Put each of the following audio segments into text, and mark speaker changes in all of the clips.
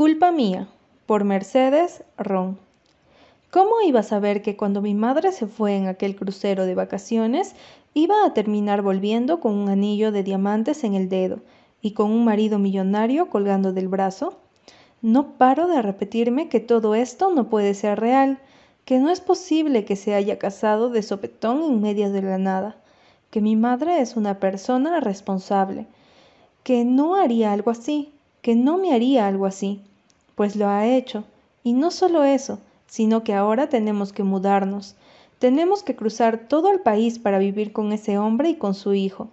Speaker 1: Culpa mía, por Mercedes Ron. ¿Cómo iba a saber que cuando mi madre se fue en aquel crucero de vacaciones, iba a terminar volviendo con un anillo de diamantes en el dedo y con un marido millonario colgando del brazo? No paro de repetirme que todo esto no puede ser real, que no es posible que se haya casado de sopetón en medio de la nada, que mi madre es una persona responsable, que no haría algo así, que no me haría algo así pues lo ha hecho. Y no solo eso, sino que ahora tenemos que mudarnos. Tenemos que cruzar todo el país para vivir con ese hombre y con su hijo.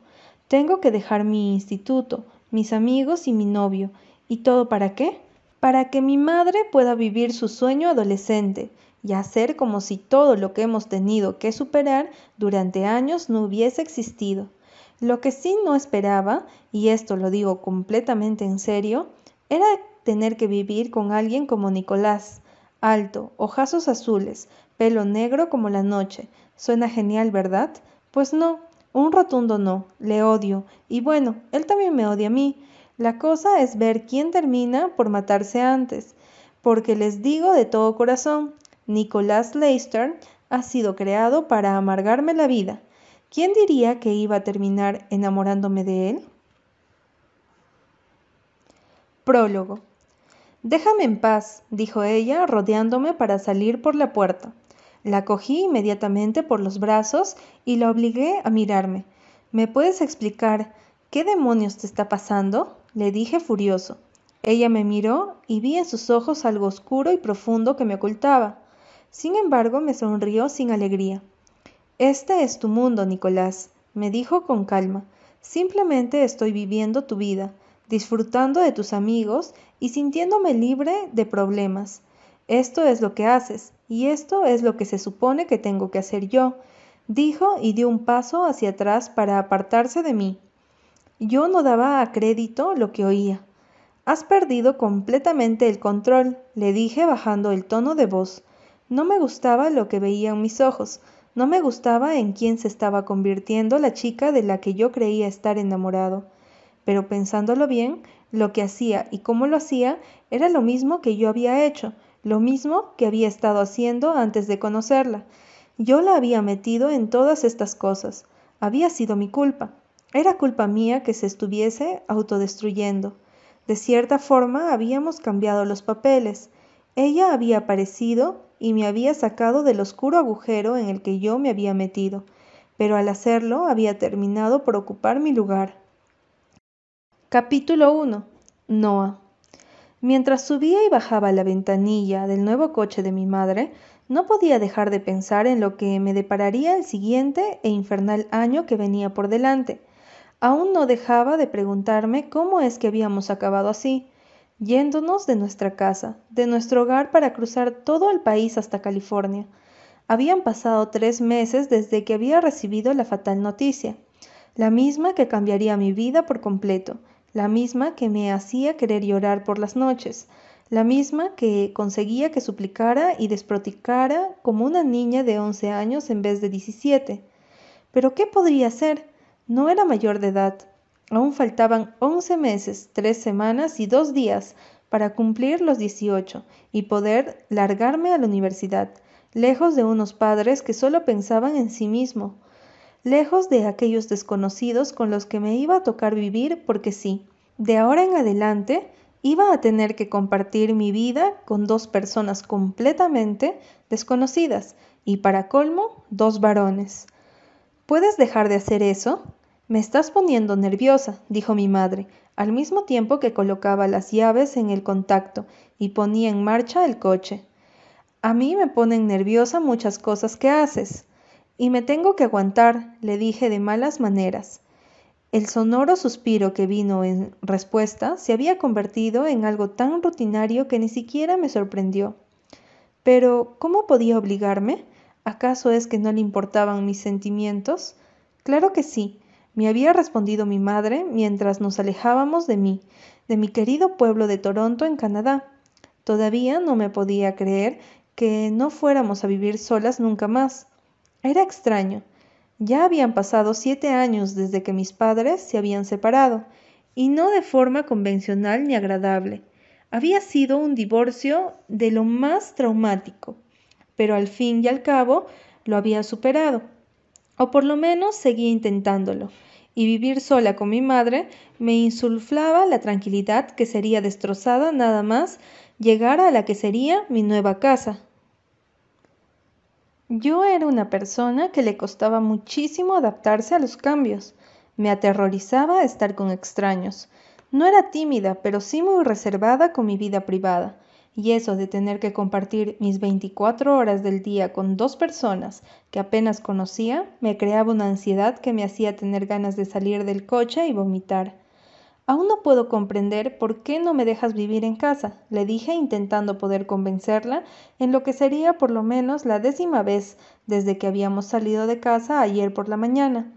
Speaker 1: Tengo que dejar mi instituto, mis amigos y mi novio. ¿Y todo para qué? Para que mi madre pueda vivir su sueño adolescente y hacer como si todo lo que hemos tenido que superar durante años no hubiese existido. Lo que sí no esperaba, y esto lo digo completamente en serio, era tener que vivir con alguien como Nicolás, alto, ojazos azules, pelo negro como la noche. Suena genial, ¿verdad? Pues no, un rotundo no, le odio, y bueno, él también me odia a mí. La cosa es ver quién termina por matarse antes, porque les digo de todo corazón, Nicolás Leicester ha sido creado para amargarme la vida. ¿Quién diría que iba a terminar enamorándome de él? Prólogo. Déjame en paz, dijo ella, rodeándome para salir por la puerta. La cogí inmediatamente por los brazos y la obligué a mirarme. ¿Me puedes explicar qué demonios te está pasando? le dije furioso. Ella me miró y vi en sus ojos algo oscuro y profundo que me ocultaba. Sin embargo, me sonrió sin alegría. Este es tu mundo, Nicolás, me dijo con calma. Simplemente estoy viviendo tu vida disfrutando de tus amigos y sintiéndome libre de problemas. Esto es lo que haces y esto es lo que se supone que tengo que hacer yo, dijo y dio un paso hacia atrás para apartarse de mí. Yo no daba a crédito lo que oía. Has perdido completamente el control, le dije bajando el tono de voz. No me gustaba lo que veían mis ojos, no me gustaba en quién se estaba convirtiendo la chica de la que yo creía estar enamorado pero pensándolo bien, lo que hacía y cómo lo hacía era lo mismo que yo había hecho, lo mismo que había estado haciendo antes de conocerla. Yo la había metido en todas estas cosas. Había sido mi culpa. Era culpa mía que se estuviese autodestruyendo. De cierta forma habíamos cambiado los papeles. Ella había aparecido y me había sacado del oscuro agujero en el que yo me había metido, pero al hacerlo había terminado por ocupar mi lugar. Capítulo 1. Noah. Mientras subía y bajaba la ventanilla del nuevo coche de mi madre, no podía dejar de pensar en lo que me depararía el siguiente e infernal año que venía por delante. Aún no dejaba de preguntarme cómo es que habíamos acabado así, yéndonos de nuestra casa, de nuestro hogar para cruzar todo el país hasta California. Habían pasado tres meses desde que había recibido la fatal noticia, la misma que cambiaría mi vida por completo, la misma que me hacía querer llorar por las noches, la misma que conseguía que suplicara y desproticara como una niña de once años en vez de diecisiete. Pero ¿qué podría hacer? No era mayor de edad. Aún faltaban once meses, tres semanas y dos días para cumplir los dieciocho y poder largarme a la universidad, lejos de unos padres que solo pensaban en sí mismo, lejos de aquellos desconocidos con los que me iba a tocar vivir porque sí. De ahora en adelante iba a tener que compartir mi vida con dos personas completamente desconocidas y para colmo dos varones. ¿Puedes dejar de hacer eso? Me estás poniendo nerviosa, dijo mi madre, al mismo tiempo que colocaba las llaves en el contacto y ponía en marcha el coche. A mí me ponen nerviosa muchas cosas que haces. Y me tengo que aguantar, le dije de malas maneras. El sonoro suspiro que vino en respuesta se había convertido en algo tan rutinario que ni siquiera me sorprendió. Pero, ¿cómo podía obligarme? ¿Acaso es que no le importaban mis sentimientos? Claro que sí, me había respondido mi madre mientras nos alejábamos de mí, de mi querido pueblo de Toronto, en Canadá. Todavía no me podía creer que no fuéramos a vivir solas nunca más. Era extraño. Ya habían pasado siete años desde que mis padres se habían separado, y no de forma convencional ni agradable. Había sido un divorcio de lo más traumático, pero al fin y al cabo lo había superado, o por lo menos seguía intentándolo, y vivir sola con mi madre me insulflaba la tranquilidad que sería destrozada nada más llegar a la que sería mi nueva casa. Yo era una persona que le costaba muchísimo adaptarse a los cambios. Me aterrorizaba estar con extraños. No era tímida, pero sí muy reservada con mi vida privada. Y eso de tener que compartir mis 24 horas del día con dos personas que apenas conocía me creaba una ansiedad que me hacía tener ganas de salir del coche y vomitar. Aún no puedo comprender por qué no me dejas vivir en casa, le dije intentando poder convencerla en lo que sería por lo menos la décima vez desde que habíamos salido de casa ayer por la mañana.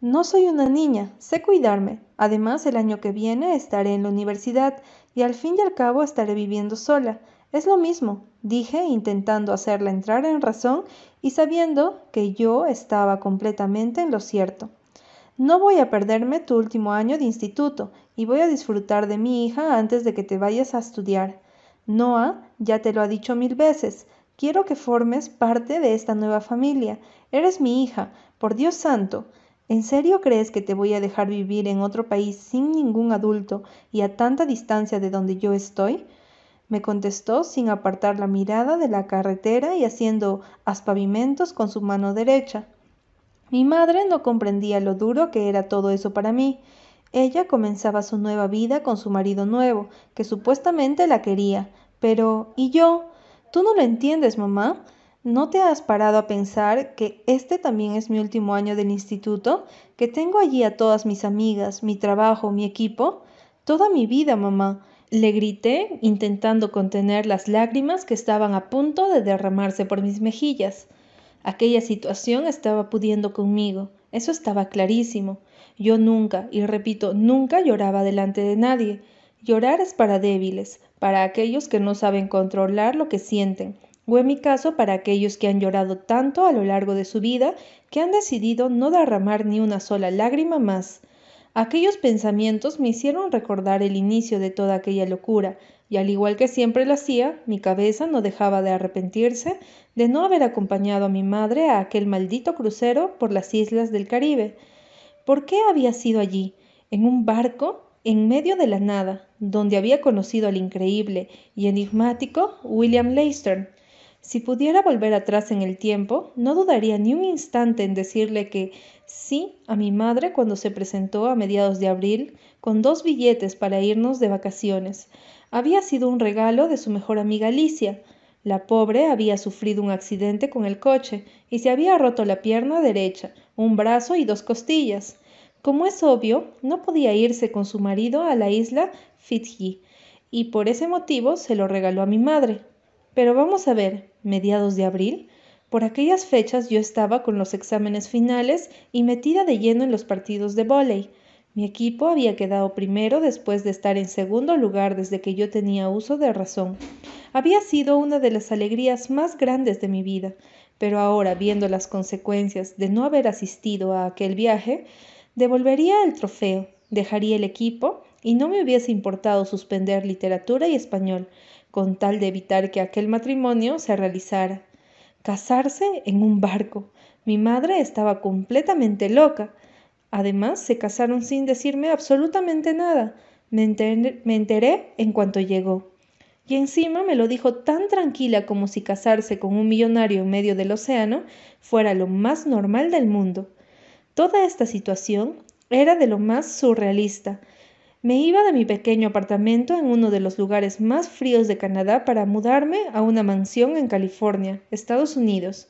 Speaker 1: No soy una niña, sé cuidarme. Además, el año que viene estaré en la universidad y al fin y al cabo estaré viviendo sola. Es lo mismo, dije intentando hacerla entrar en razón y sabiendo que yo estaba completamente en lo cierto. No voy a perderme tu último año de instituto y voy a disfrutar de mi hija antes de que te vayas a estudiar. Noah ya te lo ha dicho mil veces. Quiero que formes parte de esta nueva familia. Eres mi hija, por Dios santo. ¿En serio crees que te voy a dejar vivir en otro país sin ningún adulto y a tanta distancia de donde yo estoy? me contestó sin apartar la mirada de la carretera y haciendo aspavimentos con su mano derecha. Mi madre no comprendía lo duro que era todo eso para mí. Ella comenzaba su nueva vida con su marido nuevo, que supuestamente la quería. Pero, ¿y yo? ¿Tú no lo entiendes, mamá? ¿No te has parado a pensar que este también es mi último año del instituto? ¿Que tengo allí a todas mis amigas, mi trabajo, mi equipo? Toda mi vida, mamá. Le grité, intentando contener las lágrimas que estaban a punto de derramarse por mis mejillas. Aquella situación estaba pudiendo conmigo, eso estaba clarísimo. Yo nunca, y repito, nunca lloraba delante de nadie. Llorar es para débiles, para aquellos que no saben controlar lo que sienten, o en mi caso para aquellos que han llorado tanto a lo largo de su vida que han decidido no derramar ni una sola lágrima más. Aquellos pensamientos me hicieron recordar el inicio de toda aquella locura, y al igual que siempre lo hacía, mi cabeza no dejaba de arrepentirse de no haber acompañado a mi madre a aquel maldito crucero por las islas del Caribe. ¿Por qué había sido allí, en un barco, en medio de la nada, donde había conocido al increíble y enigmático William Leicester? Si pudiera volver atrás en el tiempo, no dudaría ni un instante en decirle que sí a mi madre cuando se presentó a mediados de abril con dos billetes para irnos de vacaciones, había sido un regalo de su mejor amiga Alicia. La pobre había sufrido un accidente con el coche y se había roto la pierna derecha, un brazo y dos costillas. Como es obvio, no podía irse con su marido a la isla Fiji, y por ese motivo se lo regaló a mi madre. Pero vamos a ver, mediados de abril, por aquellas fechas yo estaba con los exámenes finales y metida de lleno en los partidos de vóley. Mi equipo había quedado primero después de estar en segundo lugar desde que yo tenía uso de razón. Había sido una de las alegrías más grandes de mi vida, pero ahora, viendo las consecuencias de no haber asistido a aquel viaje, devolvería el trofeo, dejaría el equipo y no me hubiese importado suspender literatura y español, con tal de evitar que aquel matrimonio se realizara. Casarse en un barco. Mi madre estaba completamente loca. Además, se casaron sin decirme absolutamente nada. Me enteré, en cuanto llegó. Y encima me lo dijo tan tranquila como si casarse con un millonario en medio del océano fuera lo más normal del mundo. Toda esta situación era de lo más surrealista. Me iba de mi pequeño apartamento en uno de los lugares más fríos de Canadá para mudarme a una mansión en California, Estados Unidos.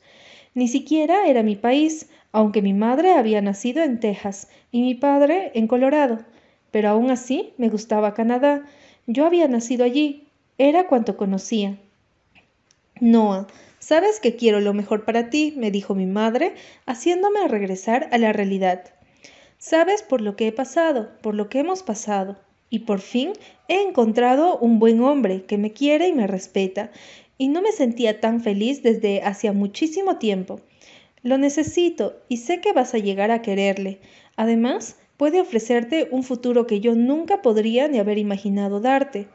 Speaker 1: Ni siquiera era mi país, aunque mi madre había nacido en Texas y mi padre en Colorado. Pero aún así me gustaba Canadá. Yo había nacido allí. Era cuanto conocía. Noah, sabes que quiero lo mejor para ti, me dijo mi madre, haciéndome regresar a la realidad. Sabes por lo que he pasado, por lo que hemos pasado. Y por fin he encontrado un buen hombre que me quiere y me respeta, y no me sentía tan feliz desde hacía muchísimo tiempo. Lo necesito y sé que vas a llegar a quererle. Además, puede ofrecerte un futuro que yo nunca podría ni haber imaginado darte.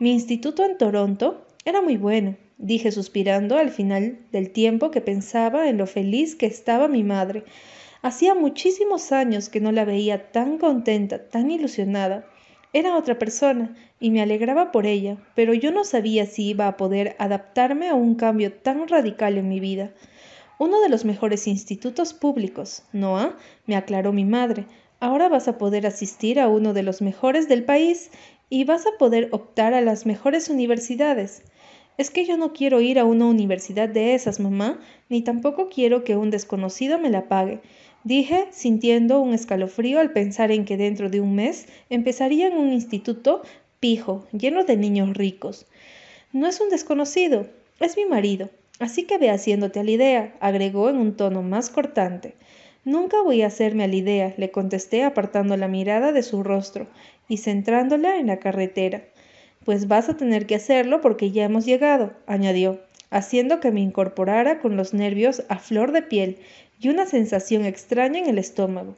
Speaker 1: Mi instituto en Toronto era muy bueno, dije suspirando al final del tiempo que pensaba en lo feliz que estaba mi madre. Hacía muchísimos años que no la veía tan contenta, tan ilusionada. Era otra persona y me alegraba por ella, pero yo no sabía si iba a poder adaptarme a un cambio tan radical en mi vida. Uno de los mejores institutos públicos, Noah, me aclaró mi madre. Ahora vas a poder asistir a uno de los mejores del país y vas a poder optar a las mejores universidades. Es que yo no quiero ir a una universidad de esas, mamá, ni tampoco quiero que un desconocido me la pague. Dije, sintiendo un escalofrío al pensar en que dentro de un mes empezaría en un instituto pijo, lleno de niños ricos. No es un desconocido, es mi marido, así que ve haciéndote a la idea, agregó en un tono más cortante. Nunca voy a hacerme a la idea, le contesté apartando la mirada de su rostro y centrándola en la carretera. Pues vas a tener que hacerlo porque ya hemos llegado, añadió, haciendo que me incorporara con los nervios a flor de piel y una sensación extraña en el estómago.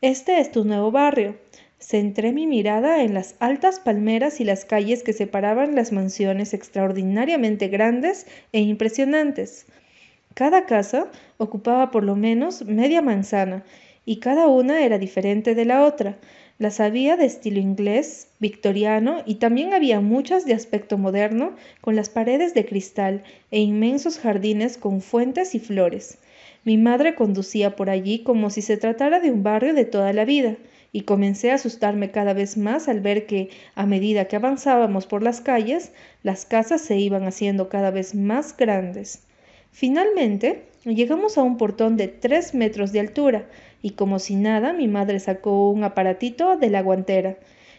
Speaker 1: Este es tu nuevo barrio. Centré mi mirada en las altas palmeras y las calles que separaban las mansiones extraordinariamente grandes e impresionantes. Cada casa ocupaba por lo menos media manzana y cada una era diferente de la otra. Las había de estilo inglés, victoriano y también había muchas de aspecto moderno, con las paredes de cristal e inmensos jardines con fuentes y flores. Mi madre conducía por allí como si se tratara de un barrio de toda la vida, y comencé a asustarme cada vez más al ver que, a medida que avanzábamos por las calles, las casas se iban haciendo cada vez más grandes. Finalmente, llegamos a un portón de tres metros de altura, y como si nada, mi madre sacó un aparatito de la guantera.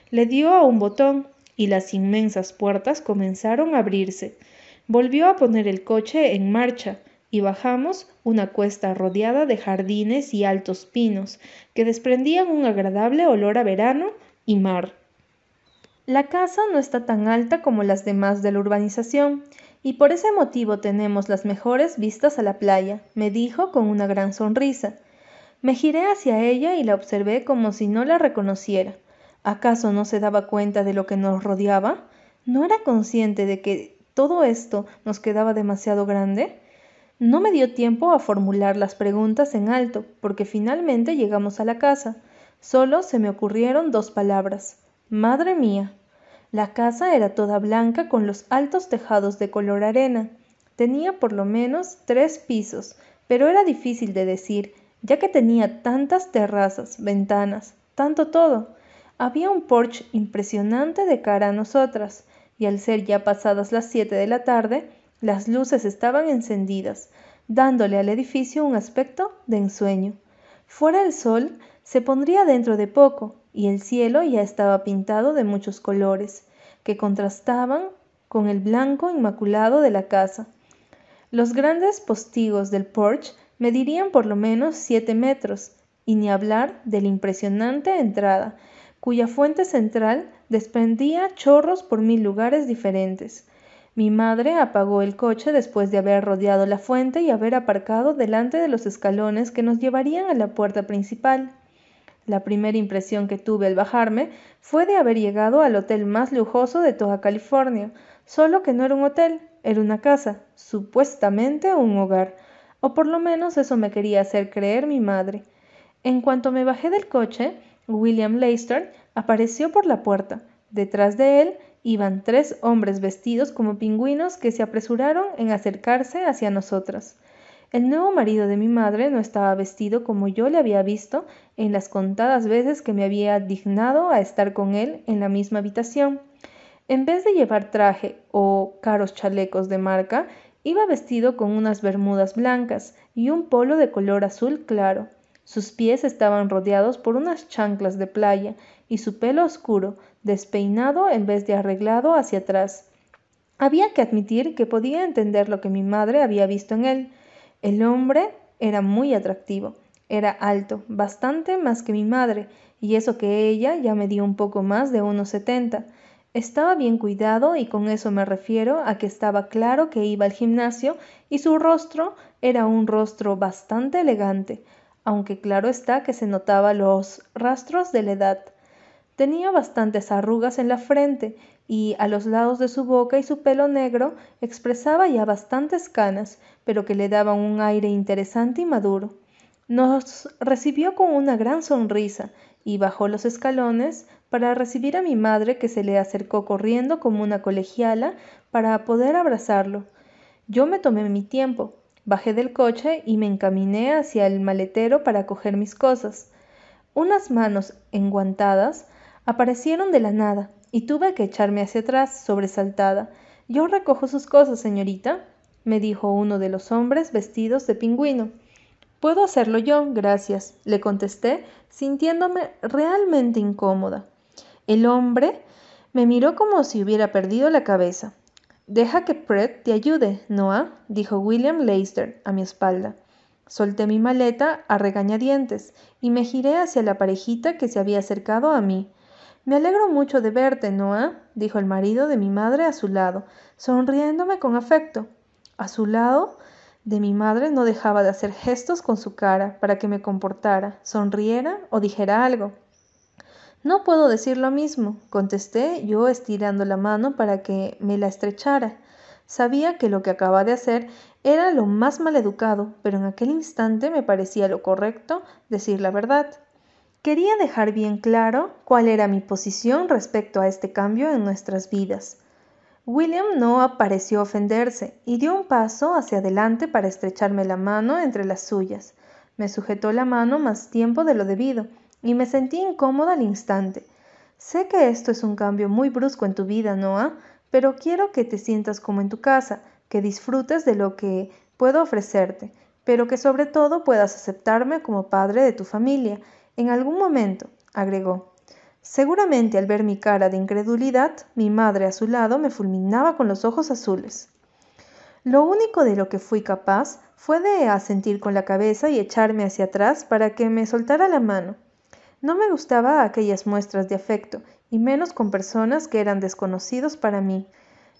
Speaker 1: Le dio a un botón, y las inmensas puertas comenzaron a abrirse. Volvió a poner el coche en marcha, y bajamos una cuesta rodeada de jardines y altos pinos que desprendían un agradable olor a verano y mar. La casa no está tan alta como las demás de la urbanización, y por ese motivo tenemos las mejores vistas a la playa, me dijo con una gran sonrisa. Me giré hacia ella y la observé como si no la reconociera. ¿Acaso no se daba cuenta de lo que nos rodeaba? ¿No era consciente de que todo esto nos quedaba demasiado grande? No me dio tiempo a formular las preguntas en alto, porque finalmente llegamos a la casa. Solo se me ocurrieron dos palabras. Madre mía. La casa era toda blanca con los altos tejados de color arena. Tenía por lo menos tres pisos, pero era difícil de decir, ya que tenía tantas terrazas, ventanas, tanto todo. Había un porche impresionante de cara a nosotras, y al ser ya pasadas las siete de la tarde, las luces estaban encendidas, dándole al edificio un aspecto de ensueño. Fuera el sol se pondría dentro de poco, y el cielo ya estaba pintado de muchos colores, que contrastaban con el blanco inmaculado de la casa. Los grandes postigos del porche medirían por lo menos siete metros, y ni hablar de la impresionante entrada, cuya fuente central desprendía chorros por mil lugares diferentes. Mi madre apagó el coche después de haber rodeado la fuente y haber aparcado delante de los escalones que nos llevarían a la puerta principal. La primera impresión que tuve al bajarme fue de haber llegado al hotel más lujoso de toda California, solo que no era un hotel, era una casa, supuestamente un hogar, o por lo menos eso me quería hacer creer mi madre. En cuanto me bajé del coche, William Leicester apareció por la puerta. Detrás de él iban tres hombres vestidos como pingüinos que se apresuraron en acercarse hacia nosotras. El nuevo marido de mi madre no estaba vestido como yo le había visto en las contadas veces que me había dignado a estar con él en la misma habitación. En vez de llevar traje o caros chalecos de marca, iba vestido con unas bermudas blancas y un polo de color azul claro. Sus pies estaban rodeados por unas chanclas de playa y su pelo oscuro, despeinado en vez de arreglado hacia atrás. Había que admitir que podía entender lo que mi madre había visto en él. El hombre era muy atractivo, era alto, bastante más que mi madre, y eso que ella ya medía un poco más de unos setenta. Estaba bien cuidado y con eso me refiero a que estaba claro que iba al gimnasio y su rostro era un rostro bastante elegante, aunque claro está que se notaba los rastros de la edad. Tenía bastantes arrugas en la frente y a los lados de su boca y su pelo negro expresaba ya bastantes canas, pero que le daban un aire interesante y maduro. Nos recibió con una gran sonrisa y bajó los escalones para recibir a mi madre que se le acercó corriendo como una colegiala para poder abrazarlo. Yo me tomé mi tiempo, bajé del coche y me encaminé hacia el maletero para coger mis cosas. Unas manos enguantadas aparecieron de la nada y tuve que echarme hacia atrás, sobresaltada. Yo recojo sus cosas, señorita, me dijo uno de los hombres vestidos de pingüino. Puedo hacerlo yo, gracias, le contesté, sintiéndome realmente incómoda. El hombre me miró como si hubiera perdido la cabeza. Deja que Pret te ayude, Noah, dijo William Leicester a mi espalda. Solté mi maleta a regañadientes y me giré hacia la parejita que se había acercado a mí. Me alegro mucho de verte, Noah, dijo el marido de mi madre a su lado, sonriéndome con afecto. A su lado de mi madre no dejaba de hacer gestos con su cara para que me comportara, sonriera o dijera algo. No puedo decir lo mismo, contesté yo estirando la mano para que me la estrechara. Sabía que lo que acababa de hacer era lo más maleducado, pero en aquel instante me parecía lo correcto decir la verdad. Quería dejar bien claro cuál era mi posición respecto a este cambio en nuestras vidas. William no pareció ofenderse y dio un paso hacia adelante para estrecharme la mano entre las suyas. Me sujetó la mano más tiempo de lo debido y me sentí incómoda al instante. Sé que esto es un cambio muy brusco en tu vida, Noah, pero quiero que te sientas como en tu casa, que disfrutes de lo que puedo ofrecerte, pero que sobre todo puedas aceptarme como padre de tu familia en algún momento, agregó. Seguramente al ver mi cara de incredulidad, mi madre a su lado me fulminaba con los ojos azules. Lo único de lo que fui capaz fue de asentir con la cabeza y echarme hacia atrás para que me soltara la mano. No me gustaba aquellas muestras de afecto, y menos con personas que eran desconocidos para mí.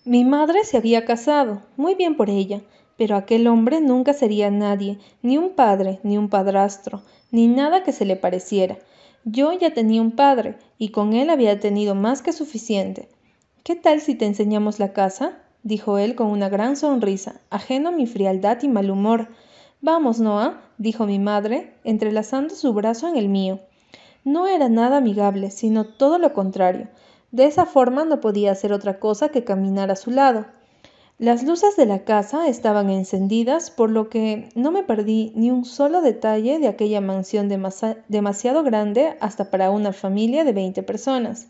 Speaker 1: Mi madre se había casado, muy bien por ella, pero aquel hombre nunca sería nadie, ni un padre, ni un padrastro, ni nada que se le pareciera. Yo ya tenía un padre, y con él había tenido más que suficiente. ¿Qué tal si te enseñamos la casa? dijo él con una gran sonrisa, ajeno a mi frialdad y mal humor. Vamos, Noah, dijo mi madre, entrelazando su brazo en el mío. No era nada amigable, sino todo lo contrario. De esa forma no podía hacer otra cosa que caminar a su lado. Las luces de la casa estaban encendidas, por lo que no me perdí ni un solo detalle de aquella mansión demasiado grande hasta para una familia de veinte personas,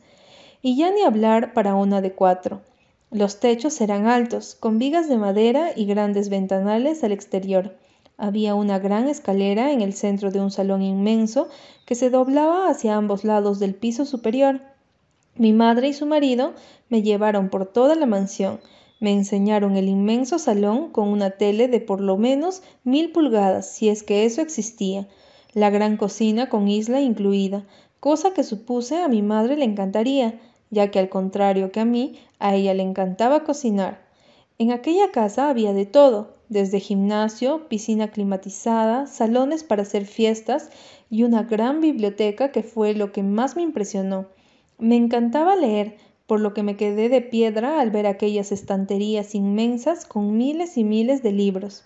Speaker 1: y ya ni hablar para una de cuatro. Los techos eran altos, con vigas de madera y grandes ventanales al exterior. Había una gran escalera en el centro de un salón inmenso que se doblaba hacia ambos lados del piso superior. Mi madre y su marido me llevaron por toda la mansión, me enseñaron el inmenso salón con una tele de por lo menos mil pulgadas, si es que eso existía, la gran cocina con isla incluida, cosa que supuse a mi madre le encantaría, ya que al contrario que a mí, a ella le encantaba cocinar. En aquella casa había de todo, desde gimnasio, piscina climatizada, salones para hacer fiestas y una gran biblioteca que fue lo que más me impresionó. Me encantaba leer, por lo que me quedé de piedra al ver aquellas estanterías inmensas con miles y miles de libros.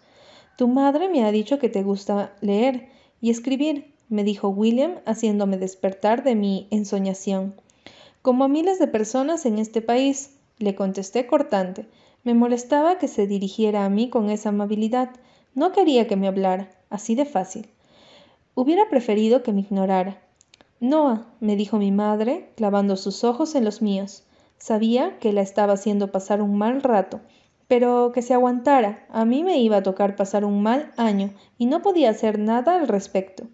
Speaker 1: Tu madre me ha dicho que te gusta leer y escribir, me dijo William, haciéndome despertar de mi ensoñación. Como a miles de personas en este país, le contesté cortante. Me molestaba que se dirigiera a mí con esa amabilidad. No quería que me hablara, así de fácil. Hubiera preferido que me ignorara. Noah, me dijo mi madre, clavando sus ojos en los míos. Sabía que la estaba haciendo pasar un mal rato, pero que se aguantara. A mí me iba a tocar pasar un mal año y no podía hacer nada al respecto.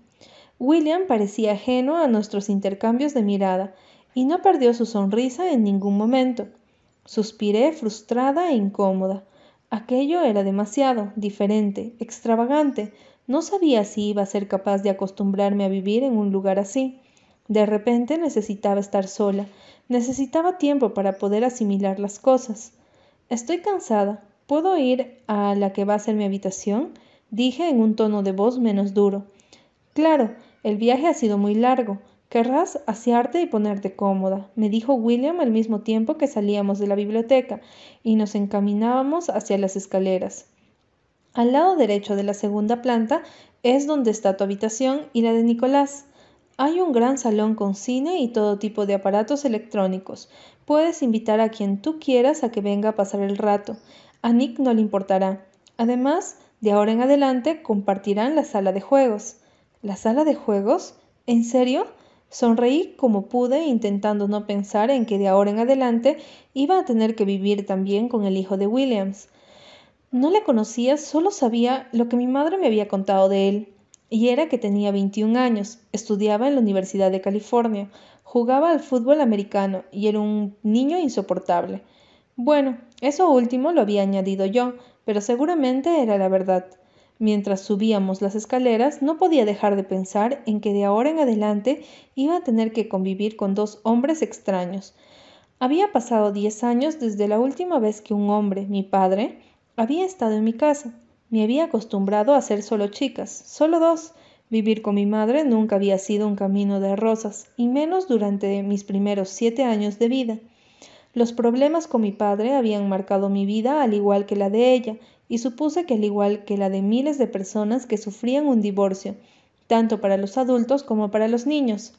Speaker 1: William parecía ajeno a nuestros intercambios de mirada y no perdió su sonrisa en ningún momento. Suspiré frustrada e incómoda. Aquello era demasiado, diferente, extravagante. No sabía si iba a ser capaz de acostumbrarme a vivir en un lugar así. De repente necesitaba estar sola Necesitaba tiempo para poder asimilar las cosas. Estoy cansada. ¿Puedo ir a la que va a ser mi habitación? dije en un tono de voz menos duro. Claro, el viaje ha sido muy largo. Querrás asearte y ponerte cómoda, me dijo William al mismo tiempo que salíamos de la biblioteca y nos encaminábamos hacia las escaleras. Al lado derecho de la segunda planta es donde está tu habitación y la de Nicolás. Hay un gran salón con cine y todo tipo de aparatos electrónicos. Puedes invitar a quien tú quieras a que venga a pasar el rato. A Nick no le importará. Además, de ahora en adelante compartirán la sala de juegos. ¿La sala de juegos? ¿En serio? Sonreí como pude, intentando no pensar en que de ahora en adelante iba a tener que vivir también con el hijo de Williams. No le conocía, solo sabía lo que mi madre me había contado de él, y era que tenía 21 años, estudiaba en la Universidad de California, jugaba al fútbol americano y era un niño insoportable. Bueno, eso último lo había añadido yo, pero seguramente era la verdad. Mientras subíamos las escaleras, no podía dejar de pensar en que de ahora en adelante iba a tener que convivir con dos hombres extraños. Había pasado diez años desde la última vez que un hombre, mi padre, había estado en mi casa. Me había acostumbrado a ser solo chicas, solo dos. Vivir con mi madre nunca había sido un camino de rosas, y menos durante mis primeros siete años de vida. Los problemas con mi padre habían marcado mi vida al igual que la de ella, y supuse que al igual que la de miles de personas que sufrían un divorcio, tanto para los adultos como para los niños.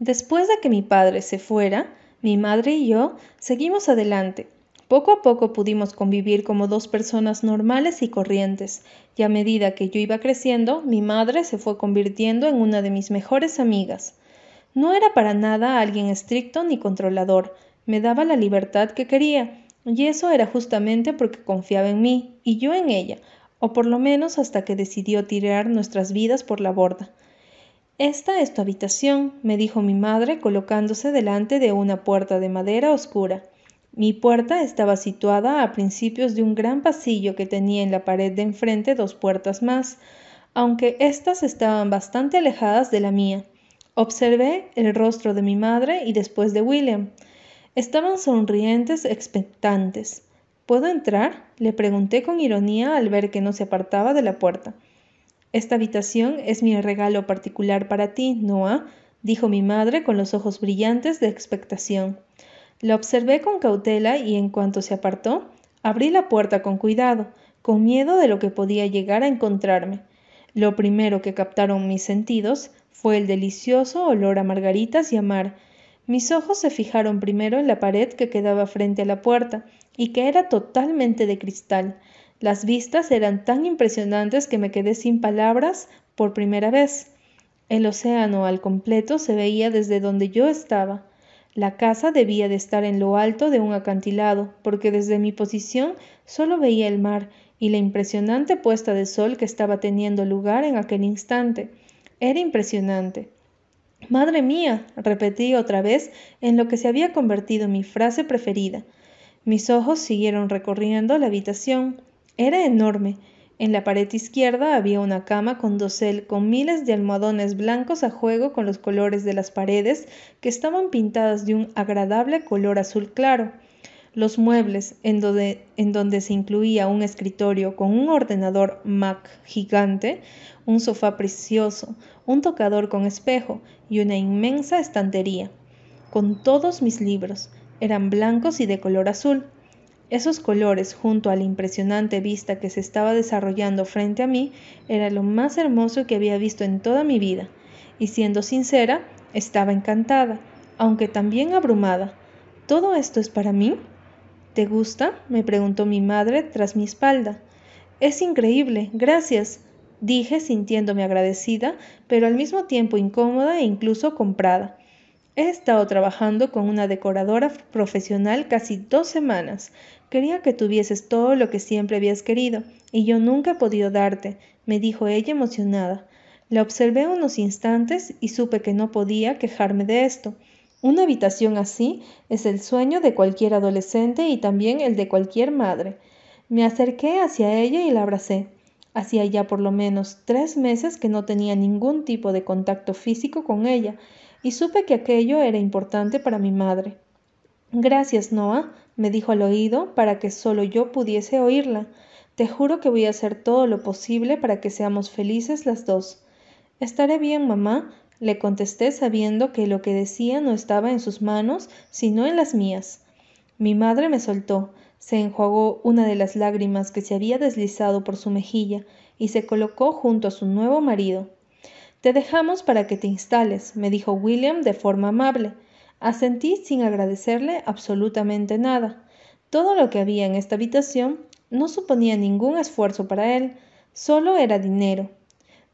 Speaker 1: Después de que mi padre se fuera, mi madre y yo seguimos adelante. Poco a poco pudimos convivir como dos personas normales y corrientes, y a medida que yo iba creciendo, mi madre se fue convirtiendo en una de mis mejores amigas. No era para nada alguien estricto ni controlador, me daba la libertad que quería, y eso era justamente porque confiaba en mí y yo en ella, o por lo menos hasta que decidió tirar nuestras vidas por la borda. Esta es tu habitación, me dijo mi madre colocándose delante de una puerta de madera oscura. Mi puerta estaba situada a principios de un gran pasillo que tenía en la pared de enfrente dos puertas más, aunque éstas estaban bastante alejadas de la mía. Observé el rostro de mi madre y después de William. Estaban sonrientes, expectantes. ¿Puedo entrar? le pregunté con ironía al ver que no se apartaba de la puerta. Esta habitación es mi regalo particular para ti, Noah, dijo mi madre con los ojos brillantes de expectación. La observé con cautela y en cuanto se apartó, abrí la puerta con cuidado, con miedo de lo que podía llegar a encontrarme. Lo primero que captaron mis sentidos fue el delicioso olor a margaritas y a mar, mis ojos se fijaron primero en la pared que quedaba frente a la puerta y que era totalmente de cristal. Las vistas eran tan impresionantes que me quedé sin palabras por primera vez. El océano al completo se veía desde donde yo estaba. La casa debía de estar en lo alto de un acantilado, porque desde mi posición solo veía el mar y la impresionante puesta de sol que estaba teniendo lugar en aquel instante. Era impresionante. Madre mía, repetí otra vez en lo que se había convertido mi frase preferida. Mis ojos siguieron recorriendo la habitación. Era enorme. En la pared izquierda había una cama con dosel con miles de almohadones blancos a juego con los colores de las paredes que estaban pintadas de un agradable color azul claro. Los muebles, en donde, en donde se incluía un escritorio con un ordenador Mac gigante, un sofá precioso, un tocador con espejo y una inmensa estantería, con todos mis libros. Eran blancos y de color azul. Esos colores, junto a la impresionante vista que se estaba desarrollando frente a mí, era lo más hermoso que había visto en toda mi vida. Y siendo sincera, estaba encantada, aunque también abrumada. ¿Todo esto es para mí? ¿Te gusta? me preguntó mi madre tras mi espalda. Es increíble, gracias dije sintiéndome agradecida, pero al mismo tiempo incómoda e incluso comprada. He estado trabajando con una decoradora profesional casi dos semanas. Quería que tuvieses todo lo que siempre habías querido, y yo nunca he podido darte, me dijo ella emocionada. La observé unos instantes y supe que no podía quejarme de esto. Una habitación así es el sueño de cualquier adolescente y también el de cualquier madre. Me acerqué hacia ella y la abracé. Hacía ya por lo menos tres meses que no tenía ningún tipo de contacto físico con ella, y supe que aquello era importante para mi madre. Gracias, Noah, me dijo al oído para que solo yo pudiese oírla. Te juro que voy a hacer todo lo posible para que seamos felices las dos. Estaré bien, mamá, le contesté sabiendo que lo que decía no estaba en sus manos, sino en las mías. Mi madre me soltó, se enjuagó una de las lágrimas que se había deslizado por su mejilla y se colocó junto a su nuevo marido. Te dejamos para que te instales, me dijo William de forma amable. Asentí sin agradecerle absolutamente nada. Todo lo que había en esta habitación no suponía ningún esfuerzo para él, solo era dinero.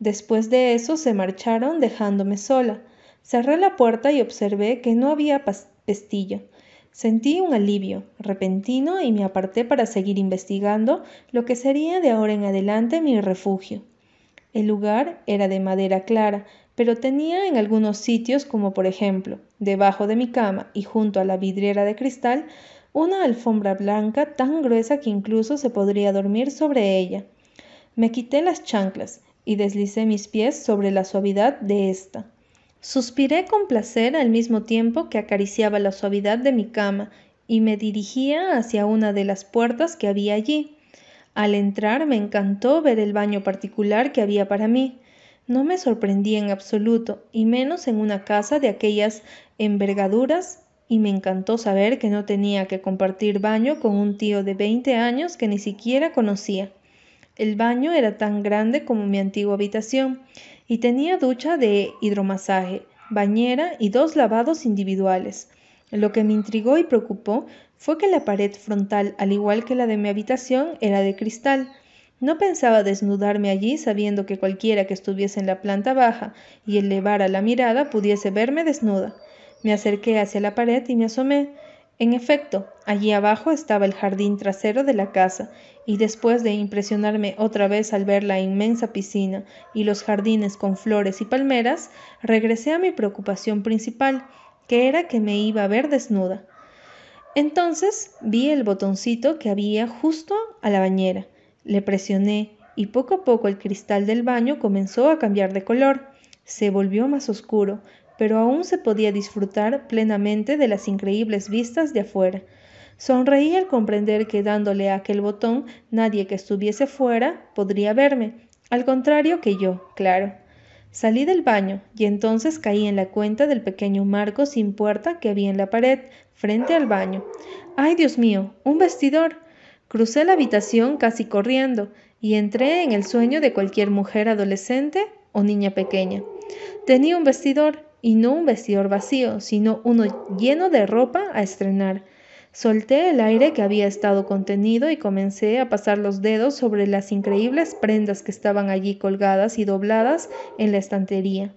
Speaker 1: Después de eso se marcharon dejándome sola. Cerré la puerta y observé que no había pestillo. Sentí un alivio repentino y me aparté para seguir investigando lo que sería de ahora en adelante mi refugio. El lugar era de madera clara, pero tenía en algunos sitios, como por ejemplo, debajo de mi cama y junto a la vidriera de cristal, una alfombra blanca tan gruesa que incluso se podría dormir sobre ella. Me quité las chanclas y deslicé mis pies sobre la suavidad de ésta. Suspiré con placer al mismo tiempo que acariciaba la suavidad de mi cama y me dirigía hacia una de las puertas que había allí. Al entrar me encantó ver el baño particular que había para mí. No me sorprendía en absoluto, y menos en una casa de aquellas envergaduras y me encantó saber que no tenía que compartir baño con un tío de veinte años que ni siquiera conocía. El baño era tan grande como mi antigua habitación y tenía ducha de hidromasaje, bañera y dos lavados individuales. Lo que me intrigó y preocupó fue que la pared frontal, al igual que la de mi habitación, era de cristal. No pensaba desnudarme allí sabiendo que cualquiera que estuviese en la planta baja y elevara la mirada pudiese verme desnuda. Me acerqué hacia la pared y me asomé. En efecto, allí abajo estaba el jardín trasero de la casa, y después de impresionarme otra vez al ver la inmensa piscina y los jardines con flores y palmeras, regresé a mi preocupación principal, que era que me iba a ver desnuda. Entonces vi el botoncito que había justo a la bañera. Le presioné y poco a poco el cristal del baño comenzó a cambiar de color. Se volvió más oscuro, pero aún se podía disfrutar plenamente de las increíbles vistas de afuera. Sonreí al comprender que dándole a aquel botón nadie que estuviese fuera podría verme, al contrario que yo, claro. Salí del baño y entonces caí en la cuenta del pequeño marco sin puerta que había en la pared, frente al baño. ¡Ay, Dios mío! ¡Un vestidor! Crucé la habitación casi corriendo y entré en el sueño de cualquier mujer adolescente o niña pequeña. Tenía un vestidor y no un vestidor vacío, sino uno lleno de ropa a estrenar. Solté el aire que había estado contenido y comencé a pasar los dedos sobre las increíbles prendas que estaban allí colgadas y dobladas en la estantería.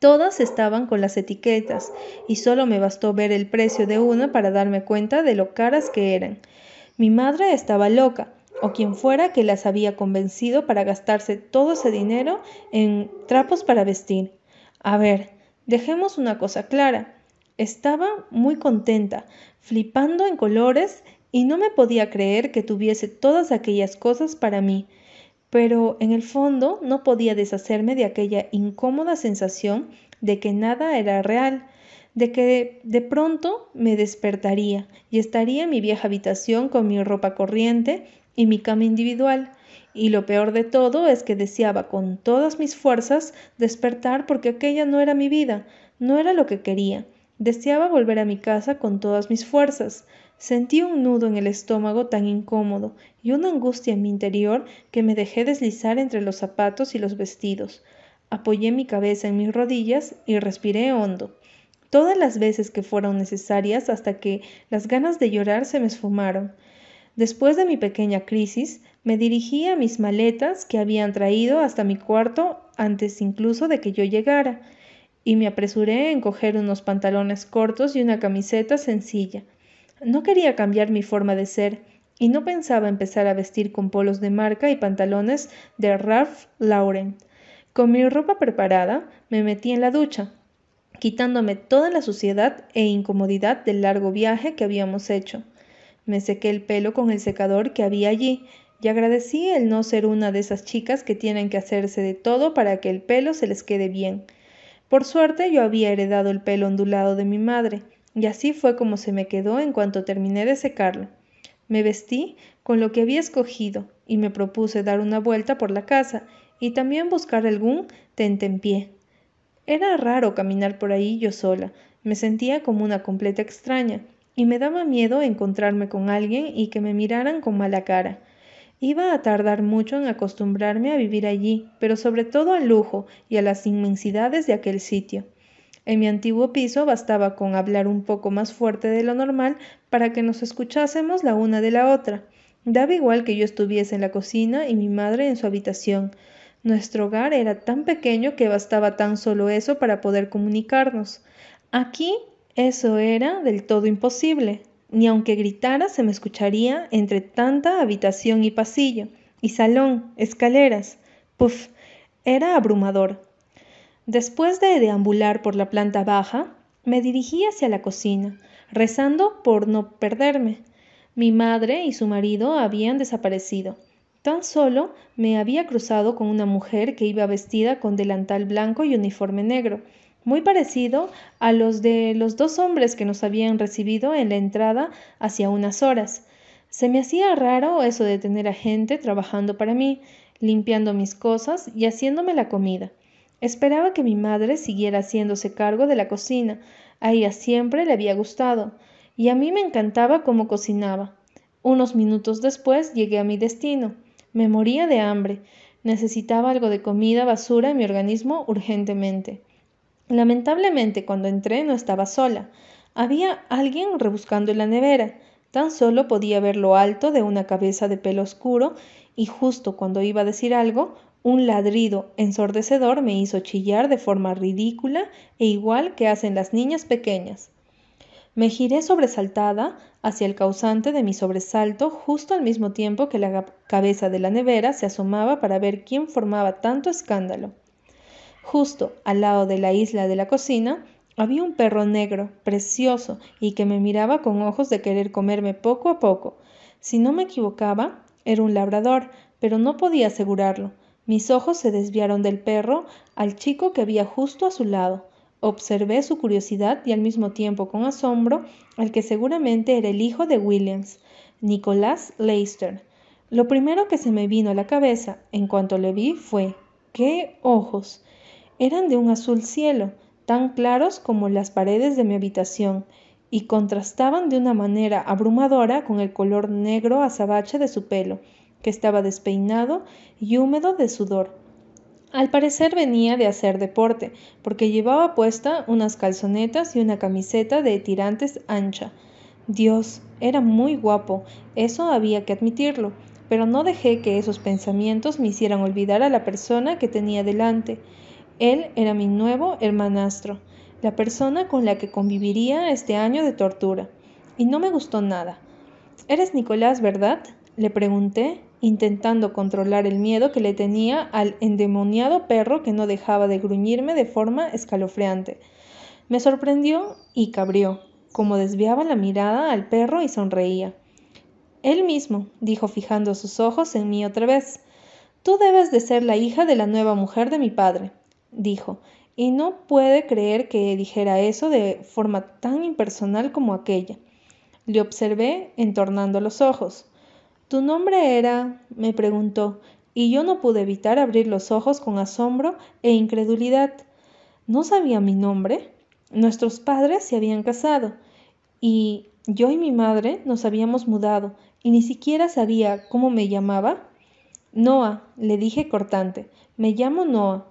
Speaker 1: Todas estaban con las etiquetas, y solo me bastó ver el precio de una para darme cuenta de lo caras que eran. Mi madre estaba loca, o quien fuera que las había convencido para gastarse todo ese dinero en trapos para vestir. A ver, Dejemos una cosa clara. Estaba muy contenta, flipando en colores, y no me podía creer que tuviese todas aquellas cosas para mí. Pero en el fondo no podía deshacerme de aquella incómoda sensación de que nada era real, de que de pronto me despertaría y estaría en mi vieja habitación con mi ropa corriente y mi cama individual, y lo peor de todo es que deseaba con todas mis fuerzas despertar porque aquella no era mi vida, no era lo que quería. Deseaba volver a mi casa con todas mis fuerzas. Sentí un nudo en el estómago tan incómodo y una angustia en mi interior que me dejé deslizar entre los zapatos y los vestidos. Apoyé mi cabeza en mis rodillas y respiré hondo. Todas las veces que fueron necesarias hasta que las ganas de llorar se me esfumaron. Después de mi pequeña crisis, me dirigí a mis maletas que habían traído hasta mi cuarto antes incluso de que yo llegara, y me apresuré en coger unos pantalones cortos y una camiseta sencilla. No quería cambiar mi forma de ser, y no pensaba empezar a vestir con polos de marca y pantalones de Ralph Lauren. Con mi ropa preparada, me metí en la ducha, quitándome toda la suciedad e incomodidad del largo viaje que habíamos hecho. Me sequé el pelo con el secador que había allí y agradecí el no ser una de esas chicas que tienen que hacerse de todo para que el pelo se les quede bien. Por suerte yo había heredado el pelo ondulado de mi madre, y así fue como se me quedó en cuanto terminé de secarlo. Me vestí con lo que había escogido y me propuse dar una vuelta por la casa y también buscar algún tentempié. Era raro caminar por ahí yo sola, me sentía como una completa extraña, y me daba miedo encontrarme con alguien y que me miraran con mala cara. Iba a tardar mucho en acostumbrarme a vivir allí, pero sobre todo al lujo y a las inmensidades de aquel sitio. En mi antiguo piso bastaba con hablar un poco más fuerte de lo normal para que nos escuchásemos la una de la otra. Daba igual que yo estuviese en la cocina y mi madre en su habitación. Nuestro hogar era tan pequeño que bastaba tan solo eso para poder comunicarnos. Aquí eso era del todo imposible. Ni aunque gritara se me escucharía entre tanta habitación y pasillo, y salón, escaleras. Puf, era abrumador. Después de deambular por la planta baja, me dirigí hacia la cocina, rezando por no perderme. Mi madre y su marido habían desaparecido. Tan solo me había cruzado con una mujer que iba vestida con delantal blanco y uniforme negro, muy parecido a los de los dos hombres que nos habían recibido en la entrada hacía unas horas. Se me hacía raro eso de tener a gente trabajando para mí, limpiando mis cosas y haciéndome la comida. Esperaba que mi madre siguiera haciéndose cargo de la cocina. A ella siempre le había gustado, y a mí me encantaba cómo cocinaba. Unos minutos después llegué a mi destino. Me moría de hambre. Necesitaba algo de comida basura en mi organismo urgentemente. Lamentablemente, cuando entré no estaba sola. Había alguien rebuscando en la nevera. Tan solo podía ver lo alto de una cabeza de pelo oscuro y justo cuando iba a decir algo, un ladrido ensordecedor me hizo chillar de forma ridícula e igual que hacen las niñas pequeñas. Me giré sobresaltada hacia el causante de mi sobresalto justo al mismo tiempo que la cabeza de la nevera se asomaba para ver quién formaba tanto escándalo. Justo al lado de la isla de la cocina había un perro negro, precioso, y que me miraba con ojos de querer comerme poco a poco. Si no me equivocaba, era un labrador, pero no podía asegurarlo. Mis ojos se desviaron del perro al chico que había justo a su lado. Observé su curiosidad y al mismo tiempo con asombro al que seguramente era el hijo de Williams, Nicolás Leicester. Lo primero que se me vino a la cabeza en cuanto le vi fue ¡qué ojos! Eran de un azul cielo, tan claros como las paredes de mi habitación, y contrastaban de una manera abrumadora con el color negro azabache de su pelo, que estaba despeinado y húmedo de sudor. Al parecer venía de hacer deporte, porque llevaba puesta unas calzonetas y una camiseta de tirantes ancha. Dios, era muy guapo, eso había que admitirlo, pero no dejé que esos pensamientos me hicieran olvidar a la persona que tenía delante. Él era mi nuevo hermanastro, la persona con la que conviviría este año de tortura. Y no me gustó nada. Eres Nicolás, ¿verdad? Le pregunté, intentando controlar el miedo que le tenía al endemoniado perro que no dejaba de gruñirme de forma escalofriante. Me sorprendió y cabrió, como desviaba la mirada al perro y sonreía. Él mismo, dijo fijando sus ojos en mí otra vez. Tú debes de ser la hija de la nueva mujer de mi padre dijo, y no puede creer que dijera eso de forma tan impersonal como aquella. Le observé entornando los ojos. ¿Tu nombre era? me preguntó, y yo no pude evitar abrir los ojos con asombro e incredulidad. ¿No sabía mi nombre? Nuestros padres se habían casado, y yo y mi madre nos habíamos mudado, y ni siquiera sabía cómo me llamaba. Noah, le dije cortante, me llamo Noah.